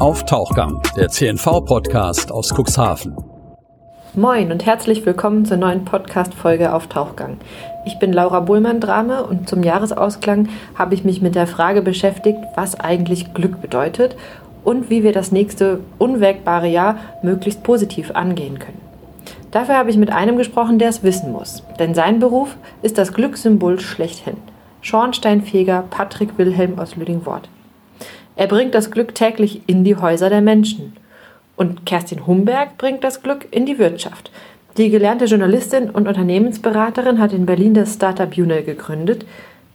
Auf Tauchgang, der CNV-Podcast aus Cuxhaven. Moin und herzlich willkommen zur neuen Podcast-Folge auf Tauchgang. Ich bin Laura Buhlmann-Drame und zum Jahresausklang habe ich mich mit der Frage beschäftigt, was eigentlich Glück bedeutet und wie wir das nächste unwägbare Jahr möglichst positiv angehen können. Dafür habe ich mit einem gesprochen, der es wissen muss, denn sein Beruf ist das Glückssymbol schlechthin. Schornsteinfeger Patrick Wilhelm aus Lüdingwort. Er bringt das Glück täglich in die Häuser der Menschen. Und Kerstin Humberg bringt das Glück in die Wirtschaft. Die gelernte Journalistin und Unternehmensberaterin hat in Berlin das Startup Unel gegründet,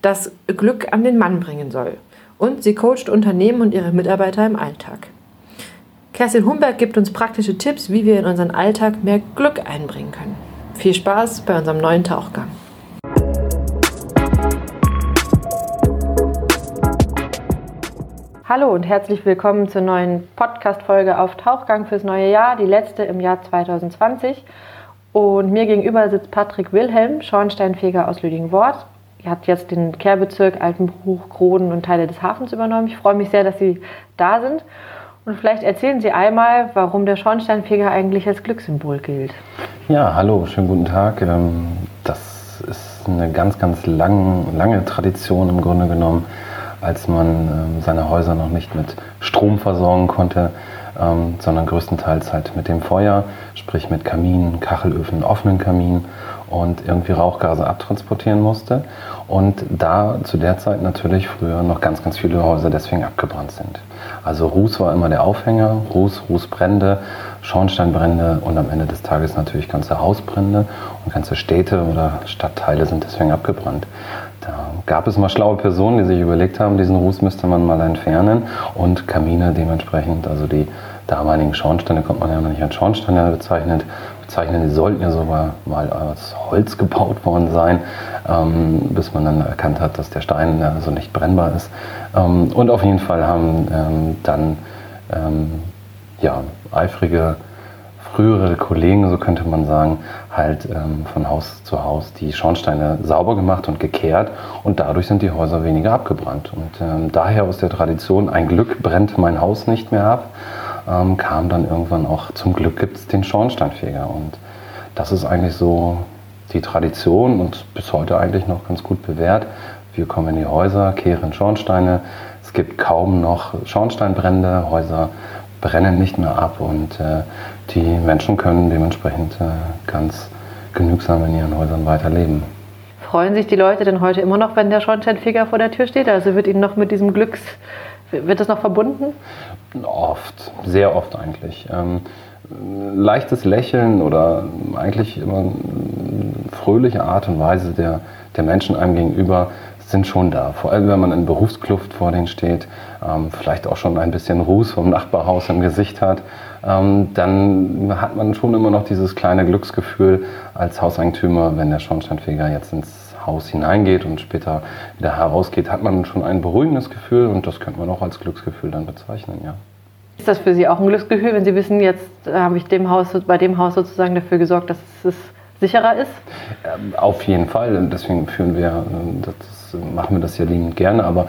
das Glück an den Mann bringen soll. Und sie coacht Unternehmen und ihre Mitarbeiter im Alltag. Kerstin Humberg gibt uns praktische Tipps, wie wir in unseren Alltag mehr Glück einbringen können. Viel Spaß bei unserem neuen Tauchgang. Hallo und herzlich willkommen zur neuen Podcast-Folge auf Tauchgang fürs neue Jahr, die letzte im Jahr 2020. Und mir gegenüber sitzt Patrick Wilhelm, Schornsteinfeger aus Lüdingwort. Er hat jetzt den Kehrbezirk Altenbruch, Kroden und Teile des Hafens übernommen. Ich freue mich sehr, dass Sie da sind. Und vielleicht erzählen Sie einmal, warum der Schornsteinfeger eigentlich als Glückssymbol gilt. Ja, hallo, schönen guten Tag. Ähm, das ist eine ganz, ganz lang, lange Tradition im Grunde genommen als man ähm, seine Häuser noch nicht mit Strom versorgen konnte, ähm, sondern größtenteils halt mit dem Feuer, sprich mit Kaminen, Kachelöfen, offenen Kaminen und irgendwie Rauchgase abtransportieren musste. Und da zu der Zeit natürlich früher noch ganz, ganz viele Häuser deswegen abgebrannt sind. Also Ruß war immer der Aufhänger, Ruß, Rußbrände, Schornsteinbrände und am Ende des Tages natürlich ganze Hausbrände und ganze Städte oder Stadtteile sind deswegen abgebrannt. Da gab es mal schlaue Personen, die sich überlegt haben, diesen Ruß müsste man mal entfernen und Kamine dementsprechend, also die damaligen Schornsteine, kommt man ja noch nicht als Schornsteine bezeichnet, bezeichnen, die sollten ja sogar mal aus Holz gebaut worden sein, ähm, bis man dann erkannt hat, dass der Stein also nicht brennbar ist. Ähm, und auf jeden Fall haben ähm, dann ähm, ja, eifrige frühere Kollegen, so könnte man sagen, halt ähm, von Haus zu Haus die Schornsteine sauber gemacht und gekehrt und dadurch sind die Häuser weniger abgebrannt. Und ähm, daher aus der Tradition, ein Glück brennt mein Haus nicht mehr ab, ähm, kam dann irgendwann auch, zum Glück gibt es den Schornsteinfeger. Und das ist eigentlich so die Tradition und bis heute eigentlich noch ganz gut bewährt. Wir kommen in die Häuser, kehren Schornsteine. Es gibt kaum noch Schornsteinbrände. Häuser brennen nicht mehr ab und äh, die Menschen können dementsprechend äh, ganz genügsam in ihren Häusern weiterleben. Freuen sich die Leute denn heute immer noch, wenn der Schornsteinfeger vor der Tür steht? Also wird ihnen noch mit diesem Glücks, wird das noch verbunden? Oft, sehr oft eigentlich. Ähm, leichtes Lächeln oder eigentlich immer fröhliche Art und Weise der, der Menschen einem gegenüber sind schon da. Vor allem, wenn man in Berufskluft vor denen steht, ähm, vielleicht auch schon ein bisschen Ruß vom Nachbarhaus im Gesicht hat, ähm, dann hat man schon immer noch dieses kleine Glücksgefühl als Hauseigentümer, wenn der Schornsteinfeger jetzt ins Haus hineingeht und später wieder herausgeht, hat man schon ein beruhigendes Gefühl und das könnte man auch als Glücksgefühl dann bezeichnen, ja. Ist das für Sie auch ein Glücksgefühl, wenn Sie wissen, jetzt habe ich dem Haus, bei dem Haus sozusagen dafür gesorgt, dass es sicherer ist? Ähm, auf jeden Fall. Deswegen führen wir, äh, das machen wir das ja liebend gerne, aber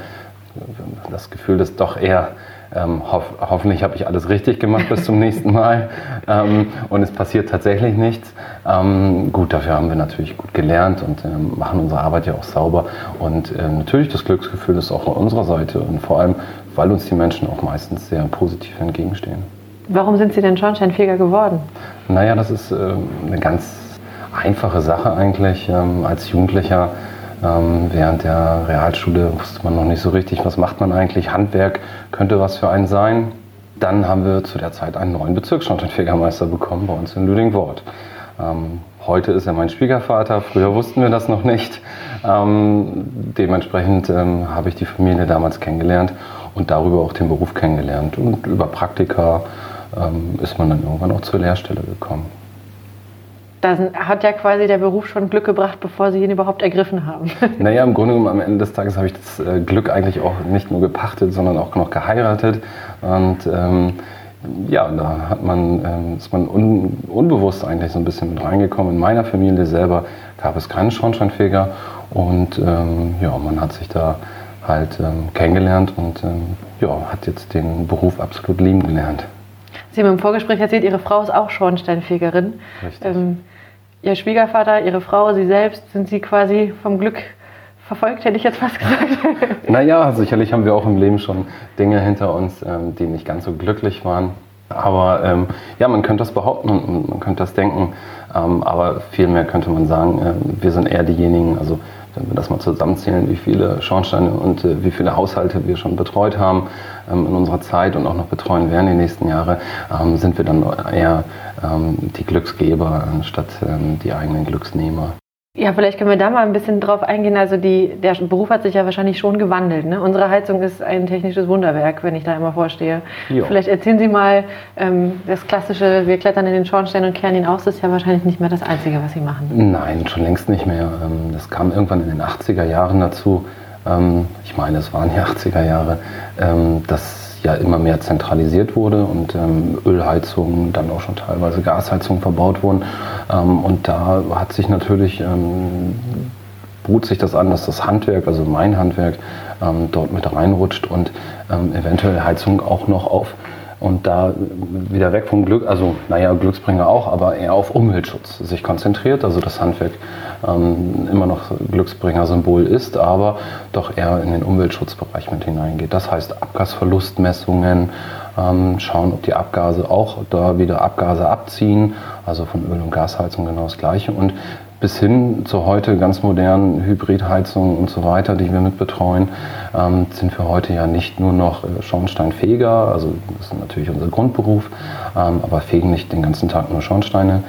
das Gefühl ist doch eher, ähm, hoff, hoffentlich habe ich alles richtig gemacht bis zum nächsten Mal ähm, und es passiert tatsächlich nichts. Ähm, gut, dafür haben wir natürlich gut gelernt und ähm, machen unsere Arbeit ja auch sauber. Und ähm, natürlich das Glücksgefühl ist auch auf unserer Seite und vor allem, weil uns die Menschen auch meistens sehr positiv entgegenstehen. Warum sind Sie denn Schornsteinfeger geworden? Naja, das ist äh, eine ganz einfache Sache eigentlich. Ähm, als Jugendlicher ähm, während der Realschule wusste man noch nicht so richtig, was macht man eigentlich. Handwerk könnte was für einen sein. Dann haben wir zu der Zeit einen neuen Bezirksschornsteinfegermeister bekommen bei uns in Lüdingwort. Ähm, heute ist er mein Schwiegervater, früher wussten wir das noch nicht. Ähm, dementsprechend ähm, habe ich die Familie damals kennengelernt und darüber auch den Beruf kennengelernt. Und über Praktika ähm, ist man dann irgendwann auch zur Lehrstelle gekommen da hat ja quasi der Beruf schon Glück gebracht, bevor Sie ihn überhaupt ergriffen haben. Naja, im Grunde genommen am Ende des Tages habe ich das äh, Glück eigentlich auch nicht nur gepachtet, sondern auch noch geheiratet. Und ähm, ja, da hat man, ähm, ist man un, unbewusst eigentlich so ein bisschen mit reingekommen. In meiner Familie selber gab es keinen Schornsteinfeger und ähm, ja, man hat sich da halt ähm, kennengelernt und ähm, ja, hat jetzt den Beruf absolut lieben gelernt. Sie haben im Vorgespräch erzählt, Ihre Frau ist auch Schornsteinfegerin. Richtig. Ähm, Ihr Schwiegervater, Ihre Frau, Sie selbst, sind Sie quasi vom Glück verfolgt, hätte ich jetzt fast gesagt. naja, sicherlich haben wir auch im Leben schon Dinge hinter uns, ähm, die nicht ganz so glücklich waren. Aber ähm, ja, man könnte das behaupten und man könnte das denken. Ähm, aber vielmehr könnte man sagen, äh, wir sind eher diejenigen, also wenn wir das mal zusammenzählen, wie viele Schornsteine und äh, wie viele Haushalte wir schon betreut haben ähm, in unserer Zeit und auch noch betreuen werden die nächsten Jahre, ähm, sind wir dann eher ähm, die Glücksgeber anstatt ähm, die eigenen Glücksnehmer. Ja, vielleicht können wir da mal ein bisschen drauf eingehen. Also die, der Beruf hat sich ja wahrscheinlich schon gewandelt. Ne? Unsere Heizung ist ein technisches Wunderwerk, wenn ich da immer vorstehe. Jo. Vielleicht erzählen Sie mal, ähm, das klassische, wir klettern in den Schornstein und kehren ihn aus, das ist ja wahrscheinlich nicht mehr das Einzige, was Sie machen. Nein, schon längst nicht mehr. Ähm, das kam irgendwann in den 80er Jahren dazu. Ähm, ich meine, es waren die 80er Jahre, ähm, ja immer mehr zentralisiert wurde und ähm, Ölheizungen, dann auch schon teilweise Gasheizungen verbaut wurden. Ähm, und da hat sich natürlich, ähm, bot sich das an, dass das Handwerk, also mein Handwerk, ähm, dort mit reinrutscht und ähm, eventuell Heizung auch noch auf und da wieder weg vom Glück, also naja, Glücksbringer auch, aber eher auf Umweltschutz sich konzentriert. Also das Handwerk ähm, immer noch Glücksbringer-Symbol ist, aber doch eher in den Umweltschutzbereich mit hineingeht. Das heißt Abgasverlustmessungen, ähm, schauen, ob die Abgase auch da wieder Abgase abziehen, also von Öl- und Gasheizung genau das Gleiche. Und bis hin zu heute ganz modernen Hybridheizungen und so weiter, die wir mit betreuen, ähm, sind wir heute ja nicht nur noch äh, Schornsteinfeger, also das ist natürlich unser Grundberuf, ähm, aber fegen nicht den ganzen Tag nur Schornsteine,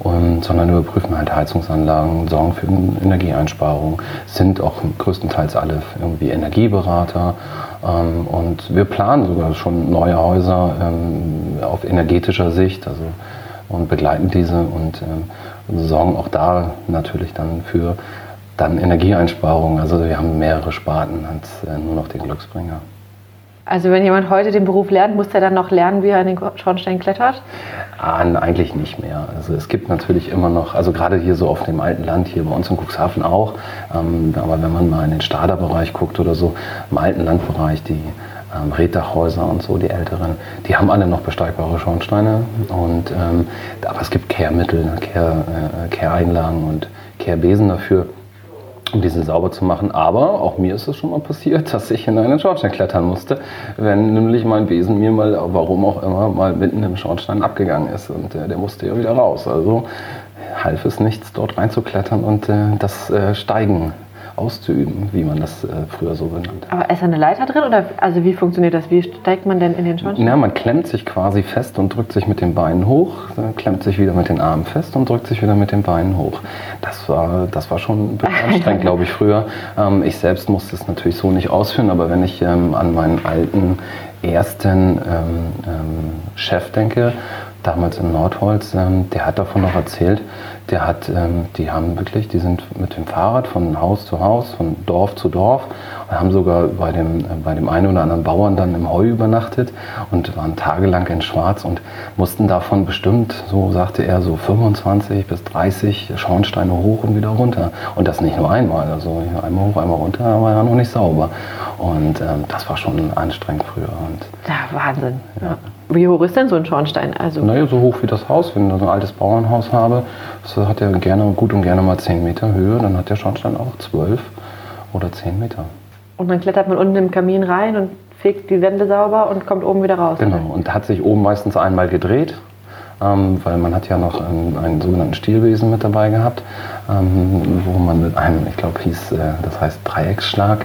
und, sondern überprüfen halt Heizungsanlagen, sorgen für Energieeinsparungen, sind auch größtenteils alle irgendwie Energieberater ähm, und wir planen sogar schon neue Häuser ähm, auf energetischer Sicht, also und begleiten diese und ähm, sorgen auch da natürlich dann für dann Energieeinsparungen. Also wir haben mehrere Sparten als äh, nur noch den Glücksbringer. Also wenn jemand heute den Beruf lernt, muss er dann noch lernen, wie er an den Schornstein klettert? Ah, eigentlich nicht mehr. Also es gibt natürlich immer noch, also gerade hier so auf dem alten Land, hier bei uns in Cuxhaven auch, ähm, aber wenn man mal in den Staderbereich guckt oder so, im alten Landbereich, die ähm, Reddachhäuser und so, die älteren, die haben alle noch besteigbare Schornsteine. Und, ähm, aber es gibt Kehrmittel, Kehr, äh, Kehreinlagen und Kehrbesen dafür, um diese sauber zu machen. Aber auch mir ist es schon mal passiert, dass ich in einen Schornstein klettern musste, wenn nämlich mein Besen mir mal, warum auch immer, mal mitten im Schornstein abgegangen ist. Und äh, der musste ja wieder raus. Also half es nichts, dort reinzuklettern und äh, das äh, Steigen auszuüben, wie man das äh, früher so genannt hat. Aber ist da eine Leiter drin oder also wie funktioniert das? Wie steigt man denn in den Schornstein? Ja, man klemmt sich quasi fest und drückt sich mit den Beinen hoch, klemmt sich wieder mit den Armen fest und drückt sich wieder mit den Beinen hoch. Das war, das war schon anstrengend, glaube ich, früher. Ähm, ich selbst musste es natürlich so nicht ausführen, aber wenn ich ähm, an meinen alten ersten ähm, ähm Chef denke, damals in Nordholz, ähm, der hat davon noch erzählt, der hat, ähm, die haben wirklich, die sind mit dem Fahrrad von Haus zu Haus, von Dorf zu Dorf und haben sogar bei dem, äh, bei dem einen oder anderen Bauern dann im Heu übernachtet und waren tagelang in Schwarz und mussten davon bestimmt, so sagte er, so 25 bis 30 Schornsteine hoch und wieder runter. Und das nicht nur einmal, also einmal hoch, einmal runter, aber ja noch nicht sauber. Und ähm, das war schon anstrengend früher. Und, ja, Wahnsinn. Ja. Wie hoch ist denn so ein Schornstein? Also naja, so hoch wie das Haus. Wenn ich so ein altes Bauernhaus habe, das hat ja gerne, gut und gerne mal 10 Meter Höhe, dann hat der Schornstein auch 12 oder 10 Meter. Und dann klettert man unten im Kamin rein und fegt die Wände sauber und kommt oben wieder raus. Genau, oder? und hat sich oben meistens einmal gedreht, ähm, weil man hat ja noch einen, einen sogenannten Stielbesen mit dabei gehabt, ähm, wo man mit einem, ich glaube, hieß, äh, das heißt Dreiecksschlag,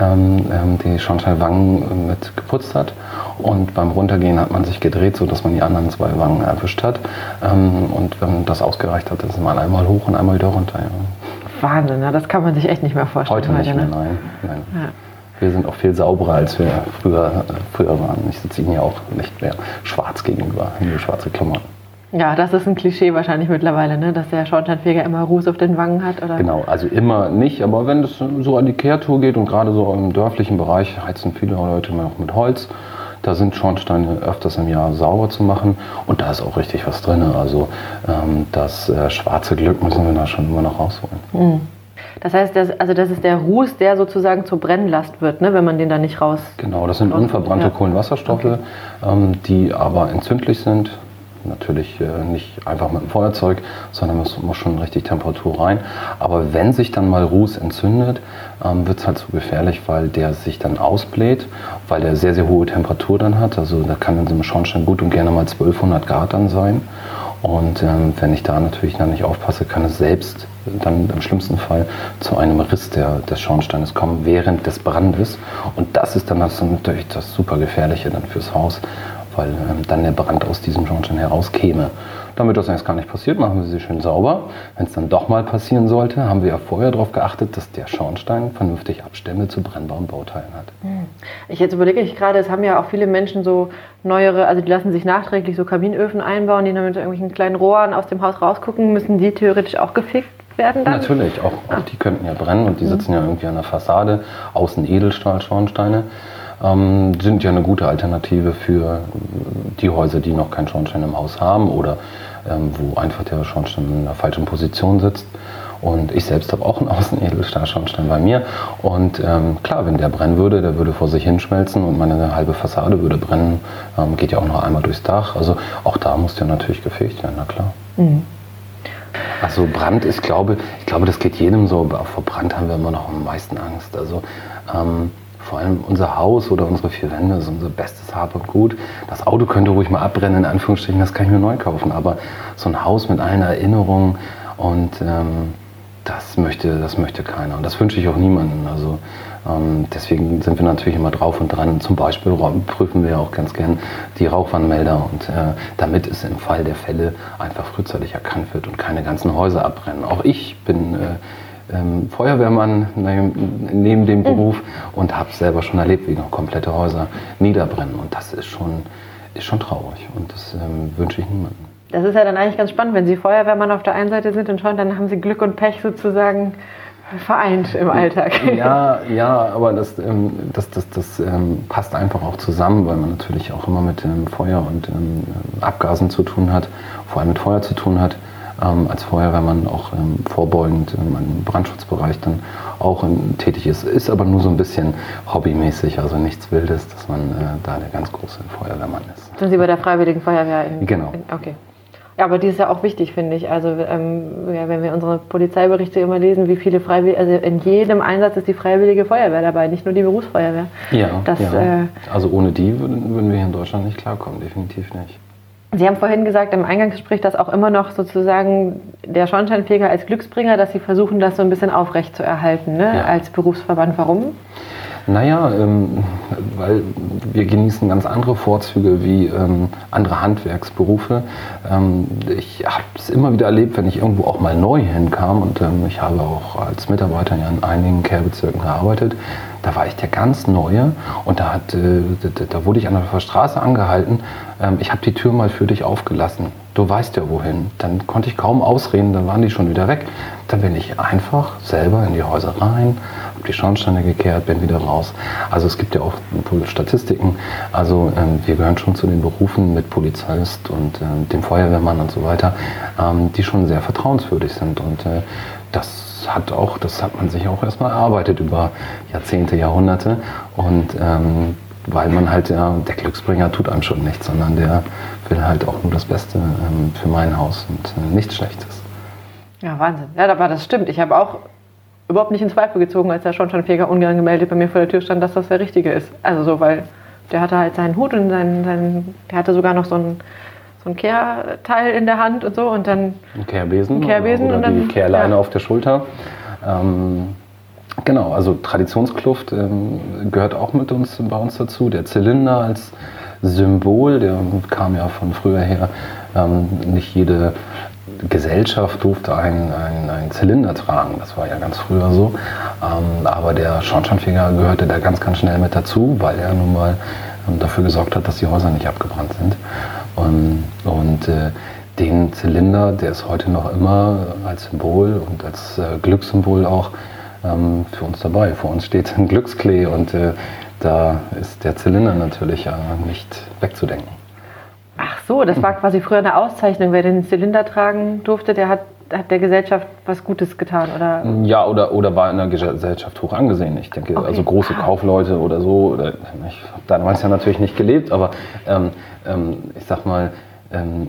ähm, ähm, die Schornsteinwangen mit geputzt hat. Und beim Runtergehen hat man sich gedreht, sodass man die anderen zwei Wangen erwischt hat. Ähm, und wenn das ausgereicht hat, ist man einmal hoch und einmal wieder runter. Ja. Wahnsinn, ja, das kann man sich echt nicht mehr vorstellen. Heute nicht mehr, ne? nein. nein. Ja. Wir sind auch viel sauberer, als wir früher, früher waren. Ich sitze Ihnen ja auch nicht mehr schwarz gegenüber, nur schwarze Klamotten. Ja, das ist ein Klischee wahrscheinlich mittlerweile, ne? dass der Schornsteinfeger immer Ruß auf den Wangen hat. Oder? Genau, also immer nicht, aber wenn es so an die Kehrtour geht und gerade so im dörflichen Bereich heizen viele Leute immer noch mit Holz. Da sind Schornsteine öfters im Jahr sauber zu machen und da ist auch richtig was drin. Also ähm, das äh, schwarze Glück müssen wir da schon immer noch rausholen. Mhm. Das heißt, das, also das ist der Ruß, der sozusagen zur Brennlast wird, ne, wenn man den da nicht raus. Genau, das sind unverbrannte ja. Kohlenwasserstoffe, okay. ähm, die aber entzündlich sind. Natürlich äh, nicht einfach mit dem Feuerzeug, sondern muss, muss schon richtig Temperatur rein. Aber wenn sich dann mal Ruß entzündet, ähm, wird es halt so gefährlich, weil der sich dann ausbläht, weil der sehr, sehr hohe Temperatur dann hat. Also da kann in so einem Schornstein gut und gerne mal 1200 Grad dann sein. Und ähm, wenn ich da natürlich dann nicht aufpasse, kann es selbst dann im schlimmsten Fall zu einem Riss der, des Schornsteines kommen während des Brandes. Und das ist dann natürlich das super Gefährliche dann fürs Haus, weil ähm, dann der Brand aus diesem Schornstein herauskäme. Damit das jetzt gar nicht passiert, machen wir sie schön sauber. Wenn es dann doch mal passieren sollte, haben wir ja vorher darauf geachtet, dass der Schornstein vernünftig Abstände zu brennbaren Bauteilen hat. Hm. Ich jetzt überlege ich gerade, es haben ja auch viele Menschen so neuere, also die lassen sich nachträglich so Kaminöfen einbauen, die dann mit irgendwelchen kleinen Rohren aus dem Haus rausgucken. Müssen die theoretisch auch gefickt werden dann? Natürlich, auch, auch ah. die könnten ja brennen und die sitzen ja irgendwie an der Fassade, außen Edelstahl-Schornsteine ähm, sind ja eine gute Alternative für die Häuser, die noch keinen Schornstein im Haus haben oder ähm, wo einfach der Schornstein in einer falschen Position sitzt. Und ich selbst habe auch einen Außenedelstahlschornstein bei mir. Und ähm, klar, wenn der brennen würde, der würde vor sich hinschmelzen und meine halbe Fassade würde brennen. Ähm, geht ja auch noch einmal durchs Dach. Also auch da muss der natürlich gefegt werden, na klar. Mhm. Also Brand ist, glaube ich, glaube, das geht jedem so, aber vor Brand haben wir immer noch am meisten Angst. Also ähm, vor allem unser Haus oder unsere vier Wände ist unser bestes Hab und Gut. Das Auto könnte ruhig mal abbrennen, in Anführungsstrichen, das kann ich mir neu kaufen. Aber so ein Haus mit allen Erinnerungen und ähm, das, möchte, das möchte keiner. Und das wünsche ich auch niemandem. Also ähm, deswegen sind wir natürlich immer drauf und dran. Zum Beispiel prüfen wir auch ganz gern die Rauchwarnmelder und äh, damit es im Fall der Fälle einfach frühzeitig erkannt wird und keine ganzen Häuser abbrennen. Auch ich bin äh, ähm, Feuerwehrmann neben dem mhm. Beruf und habe selber schon erlebt, wie noch komplette Häuser niederbrennen. Und das ist schon, ist schon traurig und das ähm, wünsche ich niemandem. Das ist ja dann eigentlich ganz spannend, wenn Sie Feuerwehrmann auf der einen Seite sind und schon, dann haben Sie Glück und Pech sozusagen vereint im Alltag. Ja, ja, aber das, ähm, das, das, das ähm, passt einfach auch zusammen, weil man natürlich auch immer mit ähm, Feuer und Abgasen zu tun hat, vor allem mit Feuer zu tun hat ähm, als Feuerwehrmann auch ähm, vorbeugend ähm, im Brandschutzbereich dann auch ähm, tätig ist. Ist aber nur so ein bisschen hobbymäßig, also nichts Wildes, dass man äh, da der ganz große Feuerwehrmann ist. Sind Sie bei der Freiwilligen Feuerwehr? In, genau. In, okay. Ja, aber die ist ja auch wichtig, finde ich. Also ähm, ja, wenn wir unsere Polizeiberichte immer lesen, wie viele Freiwillige, also in jedem Einsatz ist die Freiwillige Feuerwehr dabei, nicht nur die Berufsfeuerwehr. Ja, das, ja. Äh, also ohne die würden, würden wir hier in Deutschland nicht klarkommen, definitiv nicht. Sie haben vorhin gesagt im Eingangsgespräch, dass auch immer noch sozusagen der Schornsteinfeger als Glücksbringer, dass Sie versuchen, das so ein bisschen aufrecht zu erhalten ne? Ja. als Berufsverband. Warum? Naja, ähm, weil wir genießen ganz andere Vorzüge wie ähm, andere Handwerksberufe. Ähm, ich habe es immer wieder erlebt, wenn ich irgendwo auch mal neu hinkam und ähm, ich habe auch als Mitarbeiter in einigen Kehrbezirken gearbeitet. Da war ich der ganz Neue und da, hat, äh, da, da wurde ich an der Straße angehalten. Ähm, ich habe die Tür mal für dich aufgelassen. Du weißt ja wohin. Dann konnte ich kaum ausreden, dann waren die schon wieder weg. Dann bin ich einfach selber in die Häuser rein, die Schornsteine gekehrt, bin wieder raus. Also es gibt ja auch Statistiken. Also ähm, wir gehören schon zu den Berufen mit Polizist und ähm, dem Feuerwehrmann und so weiter, ähm, die schon sehr vertrauenswürdig sind. Und äh, das hat auch, das hat man sich auch erstmal erarbeitet über Jahrzehnte, Jahrhunderte. Und ähm, weil man halt, ja, der Glücksbringer tut einem schon nichts, sondern der will halt auch nur das Beste ähm, für mein Haus und äh, nichts Schlechtes. Ja, Wahnsinn. Ja, aber das stimmt. Ich habe auch überhaupt nicht in Zweifel gezogen, als der Schornsteinfeger ungern gemeldet bei mir vor der Tür stand, dass das der Richtige ist. Also so, weil der hatte halt seinen Hut und seinen, seinen der hatte sogar noch so ein so ein Kehrteil in der Hand und so und dann ein Kehrbesen, ein Kehrbesen oder, oder die Kehrleine ja. auf der Schulter. Ähm, genau, also Traditionskluft ähm, gehört auch mit uns bei uns dazu. Der Zylinder als Symbol, der kam ja von früher her. Ähm, nicht jede Gesellschaft durfte einen, einen, Zylinder tragen. Das war ja ganz früher so. Ähm, aber der Schornsteinfeger gehörte da ganz, ganz schnell mit dazu, weil er nun mal ähm, dafür gesorgt hat, dass die Häuser nicht abgebrannt sind. Und, und äh, den Zylinder, der ist heute noch immer als Symbol und als äh, Glückssymbol auch ähm, für uns dabei. Vor uns steht ein Glücksklee und äh, da ist der Zylinder natürlich ja nicht wegzudenken. So, das war quasi früher eine Auszeichnung. Wer den Zylinder tragen durfte, der hat hat der Gesellschaft was Gutes getan, oder? Ja, oder, oder war in der Gesellschaft hoch angesehen. Ich denke, okay. also große ah. Kaufleute oder so, oder, ich habe damals ja natürlich nicht gelebt, aber ähm, ähm, ich sag mal, ähm,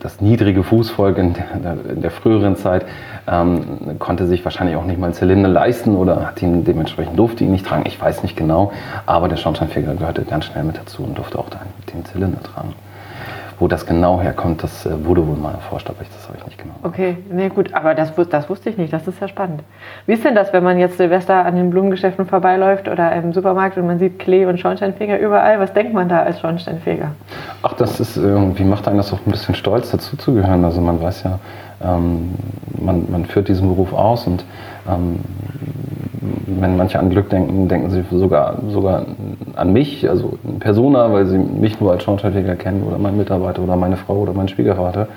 das niedrige Fußvolk in der, in der früheren Zeit ähm, konnte sich wahrscheinlich auch nicht mal einen Zylinder leisten oder hat ihn dementsprechend durfte ihn nicht tragen. Ich weiß nicht genau, aber der Schornsteinfeger gehörte ganz schnell mit dazu und durfte auch den Zylinder tragen. Wo das genau herkommt, das äh, wurde wohl mal erforscht, aber ich, das habe ich nicht genau. Okay, nee, gut, aber das, das wusste ich nicht, das ist ja spannend. Wie ist denn das, wenn man jetzt Silvester an den Blumengeschäften vorbeiläuft oder im Supermarkt und man sieht Klee und Schornsteinfeger überall? Was denkt man da als Schornsteinfeger? Ach, das ist irgendwie, macht einen das auch ein bisschen stolz, dazuzugehören. Also man weiß ja, ähm, man, man führt diesen Beruf aus und ähm, wenn manche an Glück denken, denken sie sogar, sogar an mich, also Persona, weil sie mich nur als Schornsteinfeger kennen oder meinen Mitarbeiter oder meine Frau oder meinen Schwiegervater.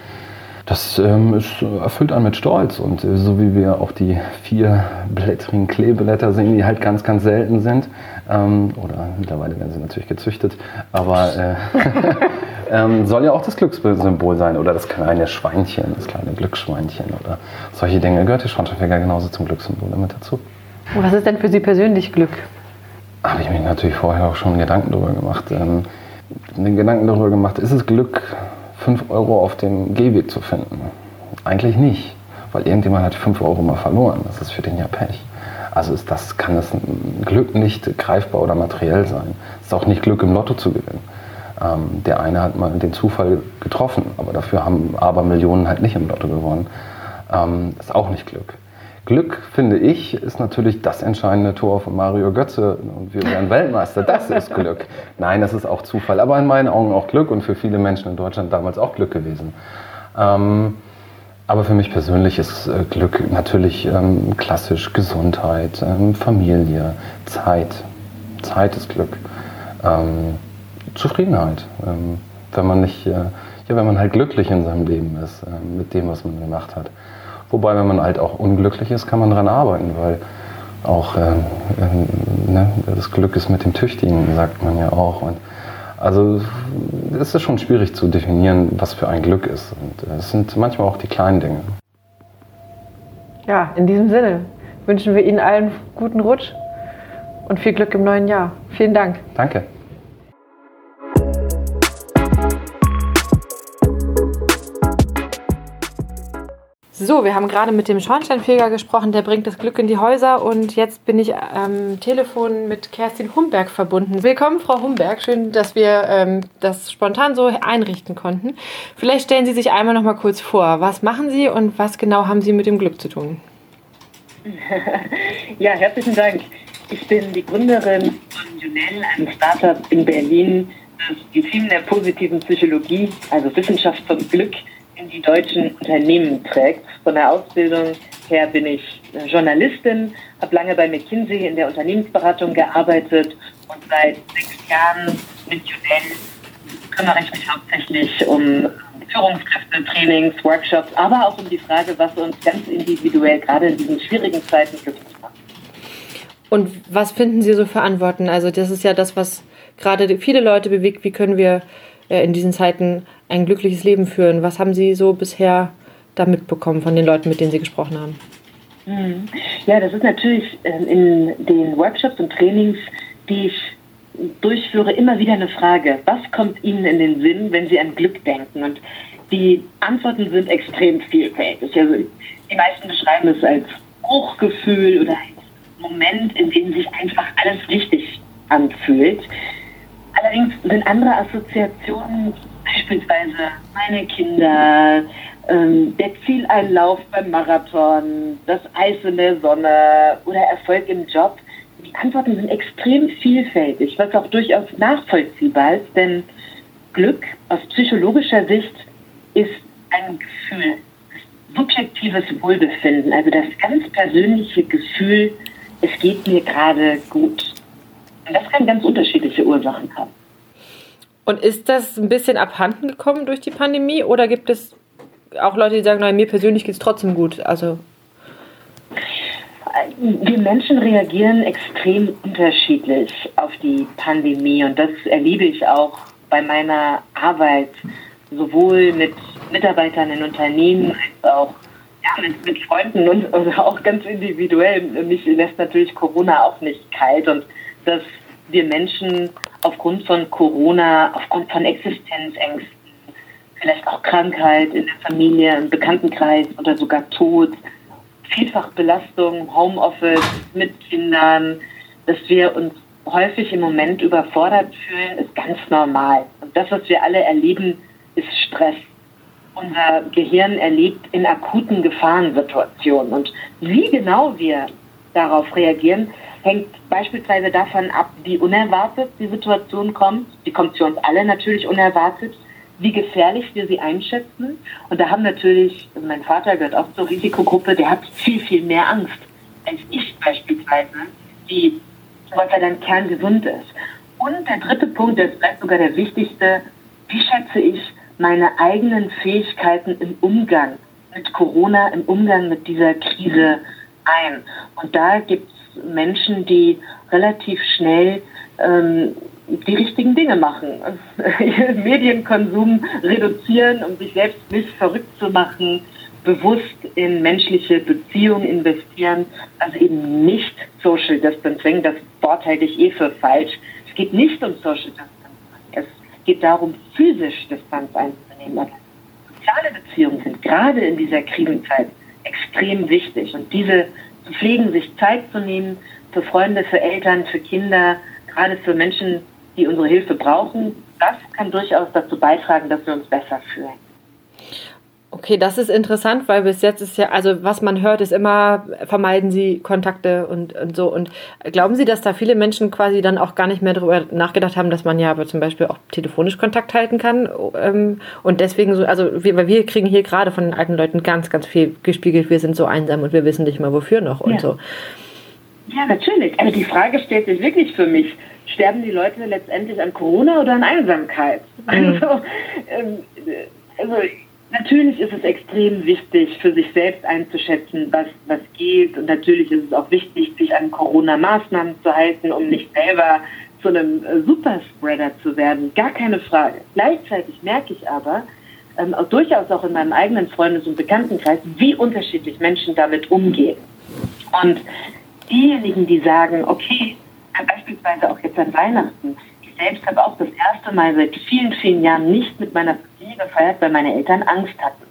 Das ähm, ist, erfüllt einen mit Stolz und äh, so wie wir auch die vier blättrigen Kleeblätter sehen, die halt ganz, ganz selten sind, ähm, oder mittlerweile werden sie natürlich gezüchtet, aber äh, ähm, soll ja auch das Glückssymbol sein oder das kleine Schweinchen, das kleine Glücksschweinchen oder solche Dinge. Gehört der Schornsteinfeger genauso zum Glückssymbol damit dazu. Was ist denn für Sie persönlich Glück? Habe ich mir natürlich vorher auch schon Gedanken darüber gemacht. Ähm, den Gedanken darüber gemacht, ist es Glück, 5 Euro auf dem Gehweg zu finden? Eigentlich nicht, weil irgendjemand hat 5 Euro mal verloren. Das ist für den ja Pech. Also ist das, kann das Glück nicht greifbar oder materiell sein. Es ist auch nicht Glück im Lotto zu gewinnen. Ähm, der eine hat mal den Zufall getroffen, aber dafür haben aber Millionen halt nicht im Lotto gewonnen. Ähm, ist auch nicht Glück. Glück, finde ich, ist natürlich das entscheidende Tor von Mario Götze und wir werden Weltmeister. Das ist Glück. Nein, das ist auch Zufall, aber in meinen Augen auch Glück und für viele Menschen in Deutschland damals auch Glück gewesen. Ähm, aber für mich persönlich ist äh, Glück natürlich ähm, klassisch Gesundheit, ähm, Familie, Zeit. Zeit ist Glück. Ähm, Zufriedenheit. Ähm, wenn man nicht, äh, ja, wenn man halt glücklich in seinem Leben ist, äh, mit dem, was man gemacht hat. Wobei, wenn man halt auch unglücklich ist, kann man daran arbeiten, weil auch äh, äh, ne, das Glück ist mit dem Tüchtigen, sagt man ja auch. Und also es ist schon schwierig zu definieren, was für ein Glück ist. Und äh, es sind manchmal auch die kleinen Dinge. Ja, in diesem Sinne wünschen wir Ihnen allen guten Rutsch und viel Glück im neuen Jahr. Vielen Dank. Danke. So, wir haben gerade mit dem Schornsteinfeger gesprochen, der bringt das Glück in die Häuser und jetzt bin ich am Telefon mit Kerstin Humberg verbunden. Willkommen, Frau Humberg. Schön, dass wir ähm, das spontan so einrichten konnten. Vielleicht stellen Sie sich einmal noch mal kurz vor. Was machen Sie und was genau haben Sie mit dem Glück zu tun? Ja, herzlichen Dank. Ich bin die Gründerin von Junel, einem Startup in Berlin, das die Themen der positiven Psychologie, also Wissenschaft vom Glück, in die deutschen Unternehmen trägt. Von der Ausbildung her bin ich Journalistin, habe lange bei McKinsey in der Unternehmensberatung gearbeitet und seit sechs Jahren mit Judel kümmere ich mich hauptsächlich um Führungskräfte, Trainings, Workshops, aber auch um die Frage, was uns ganz individuell gerade in diesen schwierigen Zeiten glücklich macht. Und was finden Sie so für Antworten? Also das ist ja das, was gerade viele Leute bewegt. Wie können wir äh, in diesen Zeiten ein glückliches Leben führen. Was haben Sie so bisher da mitbekommen von den Leuten, mit denen Sie gesprochen haben? Mhm. Ja, das ist natürlich ähm, in den Workshops und Trainings, die ich durchführe, immer wieder eine Frage. Was kommt Ihnen in den Sinn, wenn Sie an Glück denken? Und die Antworten sind extrem vielfältig. Also die meisten beschreiben es als Hochgefühl oder als Moment, in dem sich einfach alles richtig anfühlt. Allerdings sind andere Assoziationen beispielsweise meine Kinder, ähm, der Zieleinlauf beim Marathon, das Eis in der Sonne oder Erfolg im Job. Die Antworten sind extrem vielfältig, was auch durchaus nachvollziehbar ist, denn Glück aus psychologischer Sicht ist ein Gefühl, subjektives Wohlbefinden, also das ganz persönliche Gefühl, es geht mir gerade gut. Und das kann ganz unterschiedliche Ursachen haben. Und ist das ein bisschen abhanden gekommen durch die Pandemie oder gibt es auch Leute, die sagen, nein, mir persönlich geht es trotzdem gut? Also wir Menschen reagieren extrem unterschiedlich auf die Pandemie und das erlebe ich auch bei meiner Arbeit, sowohl mit Mitarbeitern in Unternehmen als auch ja, mit, mit Freunden und also auch ganz individuell. Mich lässt natürlich Corona auch nicht kalt und dass wir Menschen aufgrund von Corona, aufgrund von Existenzängsten, vielleicht auch Krankheit in der Familie, im Bekanntenkreis oder sogar Tod, vielfach Belastung, Homeoffice mit Kindern, dass wir uns häufig im Moment überfordert fühlen, ist ganz normal. Und das, was wir alle erleben, ist Stress. Unser Gehirn erlebt in akuten Gefahrensituationen. Und wie genau wir darauf reagieren, hängt beispielsweise davon ab, wie unerwartet die Situation kommt. Die kommt für uns alle natürlich unerwartet wie gefährlich wir sie einschätzen. Und da haben natürlich, also mein Vater gehört auch zur Risikogruppe, der hat viel, viel mehr Angst als ich beispielsweise, die Gott sei Dank kerngesund ist. Und der dritte Punkt, der vielleicht sogar der wichtigste, wie schätze ich meine eigenen Fähigkeiten im Umgang mit Corona, im Umgang mit dieser Krise ein. Und da gibt es Menschen, die relativ schnell ähm, die richtigen Dinge machen. Medienkonsum reduzieren, um sich selbst nicht verrückt zu machen, bewusst in menschliche Beziehungen investieren, also eben nicht Social Distancing, das Wort halte ich eh für falsch. Es geht nicht um Social Distancing, es geht darum, physisch Distanz einzunehmen. Soziale Beziehungen sind gerade in dieser Krisenzeit extrem wichtig und diese pflegen, sich Zeit zu nehmen für Freunde, für Eltern, für Kinder, gerade für Menschen, die unsere Hilfe brauchen, das kann durchaus dazu beitragen, dass wir uns besser fühlen. Okay, das ist interessant, weil bis jetzt ist ja, also was man hört, ist immer, vermeiden Sie Kontakte und, und so. Und glauben Sie, dass da viele Menschen quasi dann auch gar nicht mehr darüber nachgedacht haben, dass man ja aber zum Beispiel auch telefonisch Kontakt halten kann? Ähm, und deswegen so, also wir, weil wir kriegen hier gerade von den alten Leuten ganz, ganz viel gespiegelt, wir sind so einsam und wir wissen nicht mal wofür noch und ja. so. Ja, natürlich. Also die Frage stellt sich wirklich für mich sterben die Leute letztendlich an Corona oder an Einsamkeit? Mhm. Also, ähm, also natürlich ist es extrem wichtig, für sich selbst einzuschätzen, was, was geht. Und natürlich ist es auch wichtig, sich an Corona-Maßnahmen zu halten, um nicht selber zu einem äh, Superspreader zu werden. Gar keine Frage. Gleichzeitig merke ich aber, ähm, auch durchaus auch in meinem eigenen Freundes- und Bekanntenkreis, wie unterschiedlich Menschen damit umgehen. Und diejenigen, die sagen, okay, beispielsweise auch jetzt an Weihnachten. Selbst habe auch das erste Mal seit vielen, vielen Jahren nicht mit meiner Familie gefeiert, weil meine Eltern Angst hatten.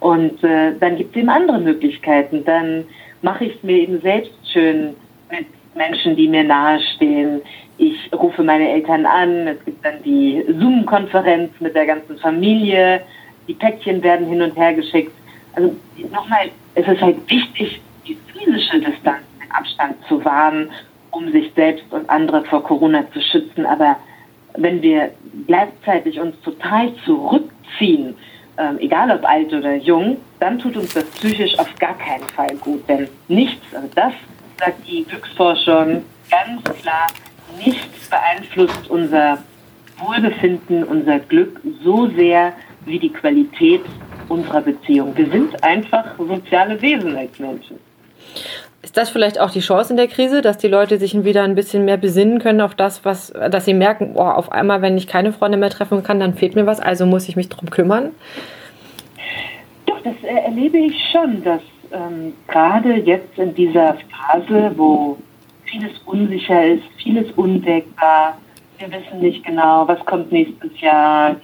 Und äh, dann gibt es eben andere Möglichkeiten. Dann mache ich es mir eben selbst schön mit Menschen, die mir nahestehen. Ich rufe meine Eltern an. Es gibt dann die Zoom-Konferenz mit der ganzen Familie. Die Päckchen werden hin und her geschickt. Also nochmal, es ist halt wichtig, die physische Distanz, den Abstand zu wahren um sich selbst und andere vor Corona zu schützen. Aber wenn wir gleichzeitig uns total zurückziehen, ähm, egal ob alt oder jung, dann tut uns das psychisch auf gar keinen Fall gut. Denn nichts, also das sagt die Glücksforschung ganz klar, nichts beeinflusst unser Wohlbefinden, unser Glück so sehr wie die Qualität unserer Beziehung. Wir sind einfach soziale Wesen als Menschen. Ist das vielleicht auch die Chance in der Krise, dass die Leute sich wieder ein bisschen mehr besinnen können auf das, was, dass sie merken, oh, auf einmal, wenn ich keine Freunde mehr treffen kann, dann fehlt mir was, also muss ich mich darum kümmern? Doch, das erlebe ich schon, dass ähm, gerade jetzt in dieser Phase, wo vieles unsicher ist, vieles unwägbar, wir wissen nicht genau, was kommt nächstes Jahr,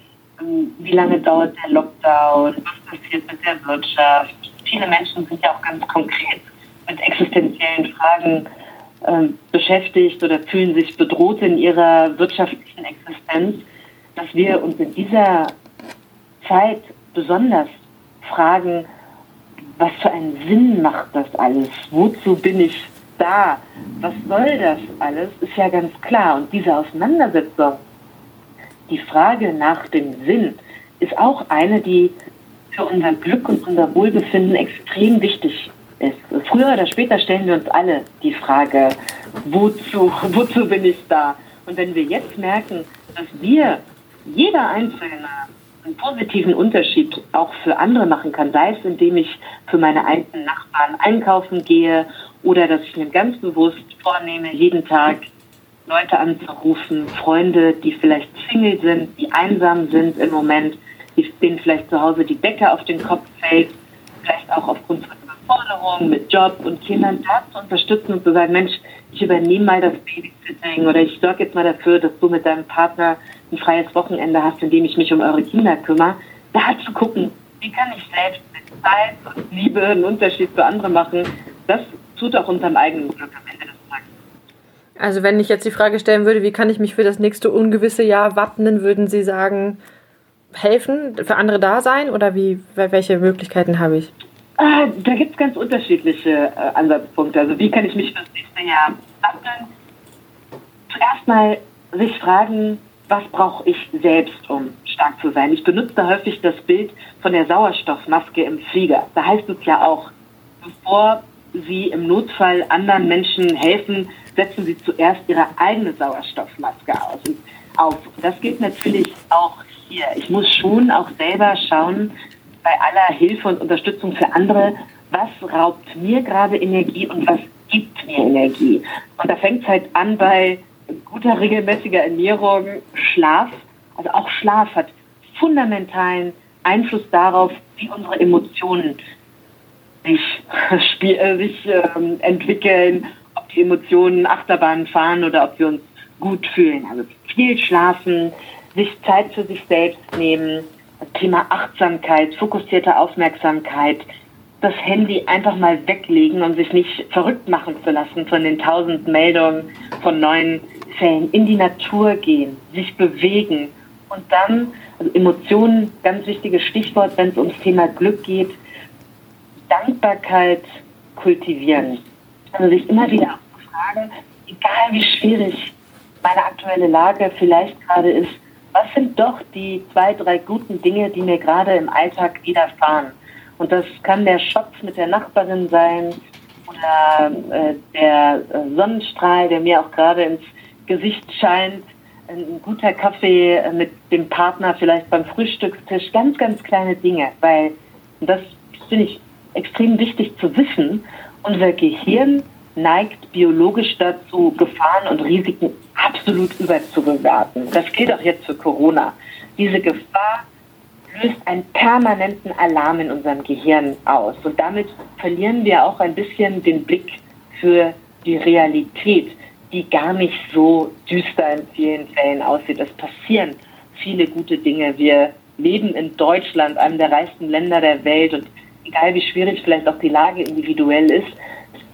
ähm, wie lange dauert der Lockdown, was passiert mit der Wirtschaft. Viele Menschen sind ja auch ganz konkret mit existenziellen Fragen äh, beschäftigt oder fühlen sich bedroht in ihrer wirtschaftlichen Existenz, dass wir uns in dieser Zeit besonders fragen, was für einen Sinn macht das alles? Wozu bin ich da? Was soll das alles? Ist ja ganz klar. Und diese Auseinandersetzung, die Frage nach dem Sinn, ist auch eine, die für unser Glück und unser Wohlbefinden extrem wichtig ist. Früher oder später stellen wir uns alle die Frage, wozu, wozu bin ich da? Und wenn wir jetzt merken, dass wir, jeder Einzelne, einen positiven Unterschied auch für andere machen kann, sei es indem ich für meine alten Nachbarn einkaufen gehe oder dass ich mir ganz bewusst vornehme, jeden Tag Leute anzurufen, Freunde, die vielleicht Single sind, die einsam sind im Moment, denen vielleicht zu Hause die Decke auf den Kopf fällt, vielleicht auch aufgrund von Überforderung mit Job und Kindern da zu unterstützen und zu sagen, Mensch, ich übernehme mal das Babysitting oder ich sorge jetzt mal dafür, dass du mit deinem Partner ein freies Wochenende hast, in dem ich mich um eure Kinder kümmere. Da zu gucken, wie kann ich selbst mit Zeit und Liebe einen Unterschied für andere machen, das tut auch unserem eigenen Glück am Ende des Tages. Also wenn ich jetzt die Frage stellen würde, wie kann ich mich für das nächste ungewisse Jahr wappnen, würden Sie sagen, helfen, für andere da sein oder wie, welche Möglichkeiten habe ich? Ah, da gibt es ganz unterschiedliche äh, Ansatzpunkte. Also wie kann ich mich für das nächste Jahr wappnen? Zuerst mal sich fragen, was brauche ich selbst, um stark zu sein? Ich benutze da häufig das Bild von der Sauerstoffmaske im Flieger. Da heißt es ja auch, bevor Sie im Notfall anderen Menschen helfen, setzen Sie zuerst Ihre eigene Sauerstoffmaske aus. Auf. Das gilt natürlich auch hier. Ich muss schon auch selber schauen, bei aller Hilfe und Unterstützung für andere, was raubt mir gerade Energie und was gibt mir Energie. Und da fängt es halt an bei guter regelmäßiger Ernährung, Schlaf. Also auch Schlaf hat fundamentalen Einfluss darauf, wie unsere Emotionen sich, äh, sich ähm, entwickeln, ob die Emotionen Achterbahn fahren oder ob wir uns gut fühlen. Also viel schlafen, sich Zeit für sich selbst nehmen, Thema Achtsamkeit, fokussierte Aufmerksamkeit, das Handy einfach mal weglegen und sich nicht verrückt machen zu lassen von den tausend Meldungen von neuen Fällen, in die Natur gehen, sich bewegen und dann, also Emotionen, ganz wichtiges Stichwort, wenn es ums Thema Glück geht, Dankbarkeit kultivieren. Also sich immer wieder fragen, egal wie schwierig meine aktuelle Lage vielleicht gerade ist, was sind doch die zwei, drei guten Dinge, die mir gerade im Alltag widerfahren? Und das kann der Schopf mit der Nachbarin sein oder äh, der Sonnenstrahl, der mir auch gerade ins Gesicht scheint, ein guter Kaffee äh, mit dem Partner vielleicht beim Frühstückstisch, ganz, ganz kleine Dinge, weil das finde ich extrem wichtig zu wissen. Unser Gehirn neigt biologisch dazu, Gefahren und Risiken absolut überzubewerten. Das gilt auch jetzt für Corona. Diese Gefahr löst einen permanenten Alarm in unserem Gehirn aus. Und damit verlieren wir auch ein bisschen den Blick für die Realität, die gar nicht so düster in vielen Fällen aussieht. Es passieren viele gute Dinge. Wir leben in Deutschland, einem der reichsten Länder der Welt. Und egal wie schwierig vielleicht auch die Lage individuell ist,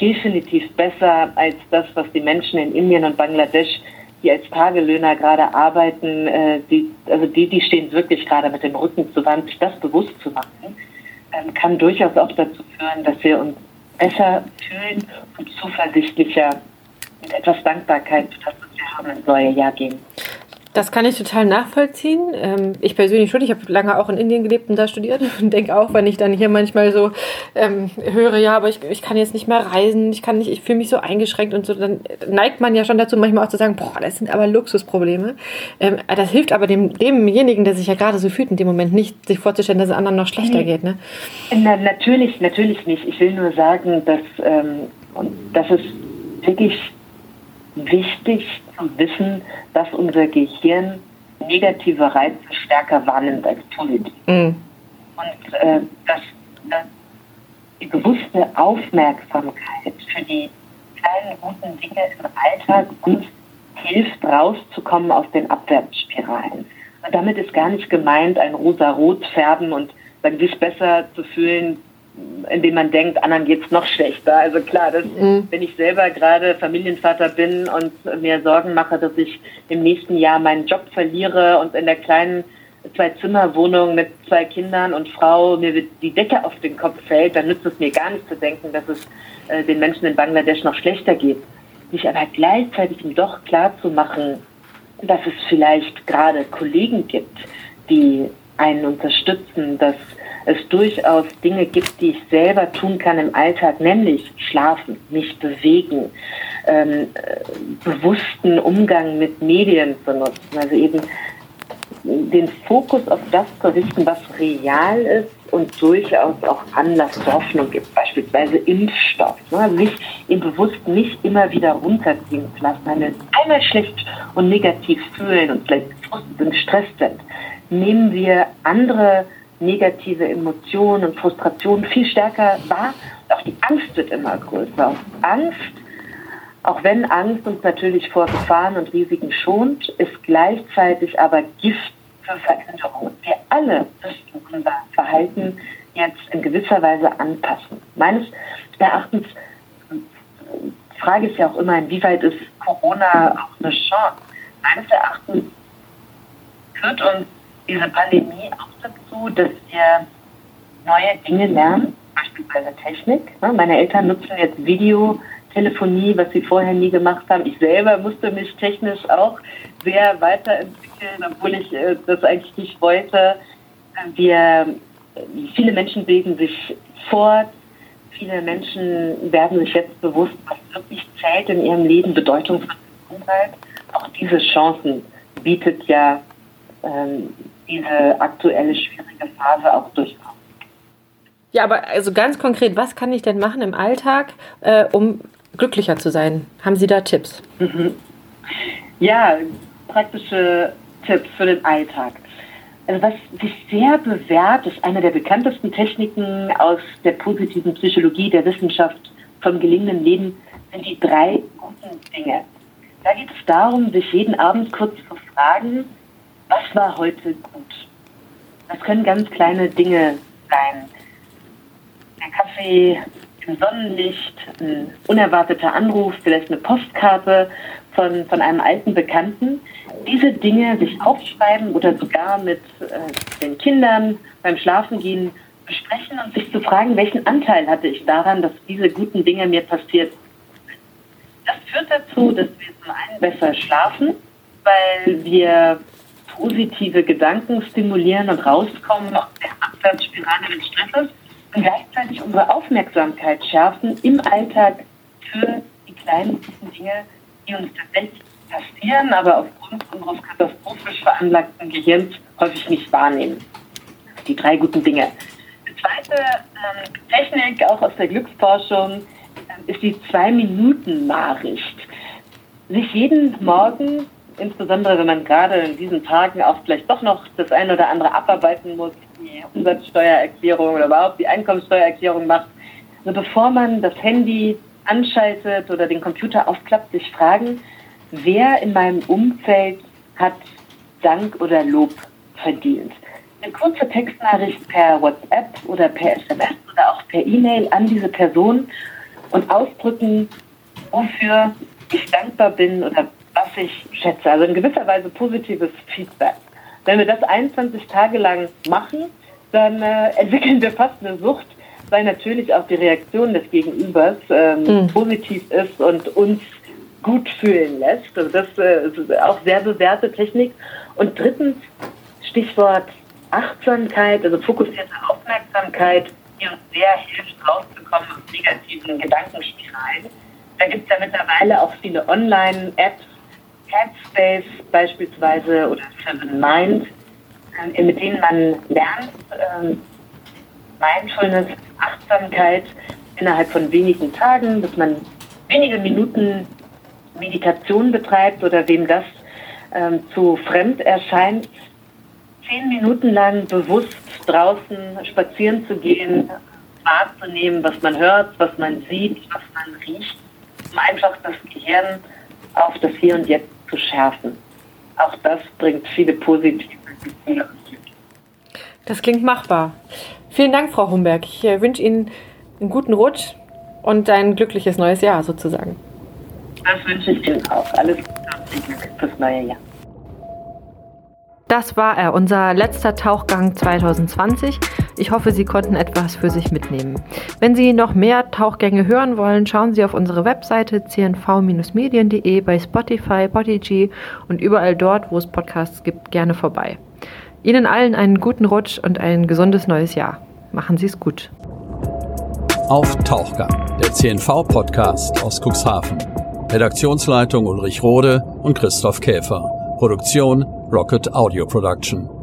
definitiv besser als das, was die Menschen in Indien und Bangladesch, die als Tagelöhner gerade arbeiten, äh, die, also die, die stehen wirklich gerade mit dem Rücken zur Wand. Sich das bewusst zu machen, ähm, kann durchaus auch dazu führen, dass wir uns besser fühlen und zuversichtlicher mit etwas Dankbarkeit für das, was wir haben, ins neue Jahr gehen. Das kann ich total nachvollziehen. Ähm, ich persönlich schon, ich habe lange auch in Indien gelebt und da studiert und denke auch, wenn ich dann hier manchmal so ähm, höre, ja, aber ich, ich kann jetzt nicht mehr reisen, ich kann nicht, ich fühle mich so eingeschränkt und so, dann neigt man ja schon dazu, manchmal auch zu sagen, boah, das sind aber Luxusprobleme. Ähm, das hilft aber dem, demjenigen, der sich ja gerade so fühlt in dem Moment nicht, sich vorzustellen, dass es anderen noch schlechter geht. Ne? Na, natürlich, natürlich nicht. Ich will nur sagen, dass, ähm, dass es wirklich wichtig zu wissen, dass unser Gehirn negative Reize stärker wahrnimmt als positive. Mhm. Und äh, dass, dass die bewusste Aufmerksamkeit für die kleinen guten Dinge im Alltag uns hilft, rauszukommen aus den Abwärtsspiralen. Und damit ist gar nicht gemeint, ein rosa-rot färben und sich besser zu fühlen, indem man denkt, anderen geht es noch schlechter. Also klar, das, mhm. wenn ich selber gerade Familienvater bin und mir Sorgen mache, dass ich im nächsten Jahr meinen Job verliere und in der kleinen Zwei-Zimmer-Wohnung mit zwei Kindern und Frau mir die Decke auf den Kopf fällt, dann nützt es mir gar nicht zu denken, dass es äh, den Menschen in Bangladesch noch schlechter geht. Sich aber gleichzeitig doch klar zu machen, dass es vielleicht gerade Kollegen gibt, die einen unterstützen, dass es durchaus Dinge gibt, die ich selber tun kann im Alltag, nämlich schlafen, mich bewegen, ähm, bewussten Umgang mit Medien zu nutzen, also eben den Fokus auf das zu richten, was real ist und durchaus auch Anlass zur Hoffnung gibt, beispielsweise Impfstoff. Ne? Also sich im Bewusst nicht immer wieder runterziehen zu lassen, wenn wir einmal schlecht und negativ fühlen und vielleicht und gestresst sind, nehmen wir andere negative Emotionen und Frustration viel stärker wahr. Auch die Angst wird immer größer. Angst, auch wenn Angst uns natürlich vor Gefahren und Risiken schont, ist gleichzeitig aber Gift für Veränderung. Wir alle müssen unser Verhalten jetzt in gewisser Weise anpassen. Meines Erachtens, die Frage ist ja auch immer, inwieweit ist Corona auch eine Chance? Meines Erachtens führt uns diese Pandemie auch dazu, dass wir neue Dinge lernen, beispielsweise Technik. Ne? Meine Eltern nutzen jetzt Videotelefonie, was sie vorher nie gemacht haben. Ich selber musste mich technisch auch sehr weiterentwickeln, obwohl ich äh, das eigentlich nicht wollte. Wir, viele Menschen bilden sich fort. Viele Menschen werden sich jetzt bewusst, was wirklich zählt in ihrem Leben, Bedeutung von Gesundheit. Auch diese Chancen bietet ja ähm, diese aktuelle schwierige Phase auch durchkommen. Ja, aber also ganz konkret, was kann ich denn machen im Alltag, äh, um glücklicher zu sein? Haben Sie da Tipps? Mhm. Ja, praktische Tipps für den Alltag. Also was sich sehr bewährt, ist eine der bekanntesten Techniken aus der positiven Psychologie der Wissenschaft vom gelingenden Leben, sind die drei guten Dinge. Da geht es darum, sich jeden Abend kurz zu fragen, was war heute gut? Das können ganz kleine Dinge sein. Der Kaffee im Sonnenlicht, ein unerwarteter Anruf, vielleicht eine Postkarte von, von einem alten Bekannten. Diese Dinge sich aufschreiben oder sogar mit äh, den Kindern beim Schlafengehen besprechen und sich zu fragen, welchen Anteil hatte ich daran, dass diese guten Dinge mir passiert sind. Das führt dazu, dass wir zum einen besser schlafen, weil wir positive Gedanken stimulieren und rauskommen aus der Abwärtsspirale des Stresses und gleichzeitig unsere Aufmerksamkeit schärfen im Alltag für die kleinen Dinge, die uns tatsächlich passieren, aber aufgrund unseres katastrophisch veranlagten Gehirns häufig nicht wahrnehmen. Die drei guten Dinge. Die zweite ähm, Technik, auch aus der Glücksforschung, ähm, ist die Zwei-Minuten-Nachricht. Sich jeden Morgen insbesondere wenn man gerade in diesen Tagen auch vielleicht doch noch das eine oder andere abarbeiten muss, die Umsatzsteuererklärung oder überhaupt die Einkommensteuererklärung macht. Also bevor man das Handy anschaltet oder den Computer aufklappt, sich fragen, wer in meinem Umfeld hat Dank oder Lob verdient. Eine kurze Textnachricht per WhatsApp oder per SMS oder auch per E-Mail an diese Person und ausdrücken, wofür ich dankbar bin oder ich schätze. Also in gewisser Weise positives Feedback. Wenn wir das 21 Tage lang machen, dann äh, entwickeln wir fast eine Sucht, weil natürlich auch die Reaktion des Gegenübers ähm, mhm. positiv ist und uns gut fühlen lässt. Also das äh, ist auch sehr bewährte Technik. Und drittens, Stichwort Achtsamkeit, also fokussierte Aufmerksamkeit, die uns sehr hilft, rauszukommen aus negativen Gedankenspiralen. Da gibt es ja mittlerweile auch viele Online-Apps, Headspace beispielsweise oder Seven Mind, äh, mit denen man lernt, äh, Mindfulness, Achtsamkeit innerhalb von wenigen Tagen, dass man wenige Minuten Meditation betreibt oder wem das ähm, zu fremd erscheint, zehn Minuten lang bewusst draußen spazieren zu gehen, wahrzunehmen, was man hört, was man sieht, was man riecht, um einfach das Gehirn auf das Hier und Jetzt zu schärfen. Auch das bringt viele positive Gefühle. Das klingt machbar. Vielen Dank, Frau Humberg. Ich äh, wünsche Ihnen einen guten Rutsch und ein glückliches neues Jahr sozusagen. Das wünsche ich Ihnen auch. Alles Gute fürs neue Jahr. Das war er, unser letzter Tauchgang 2020. Ich hoffe, Sie konnten etwas für sich mitnehmen. Wenn Sie noch mehr Tauchgänge hören wollen, schauen Sie auf unsere Webseite cnv-medien.de bei Spotify, Podigy und überall dort, wo es Podcasts gibt, gerne vorbei. Ihnen allen einen guten Rutsch und ein gesundes neues Jahr. Machen Sie es gut. Auf Tauchgang, der CNV-Podcast aus Cuxhaven. Redaktionsleitung Ulrich Rode und Christoph Käfer. Produktion Rocket Audio Production.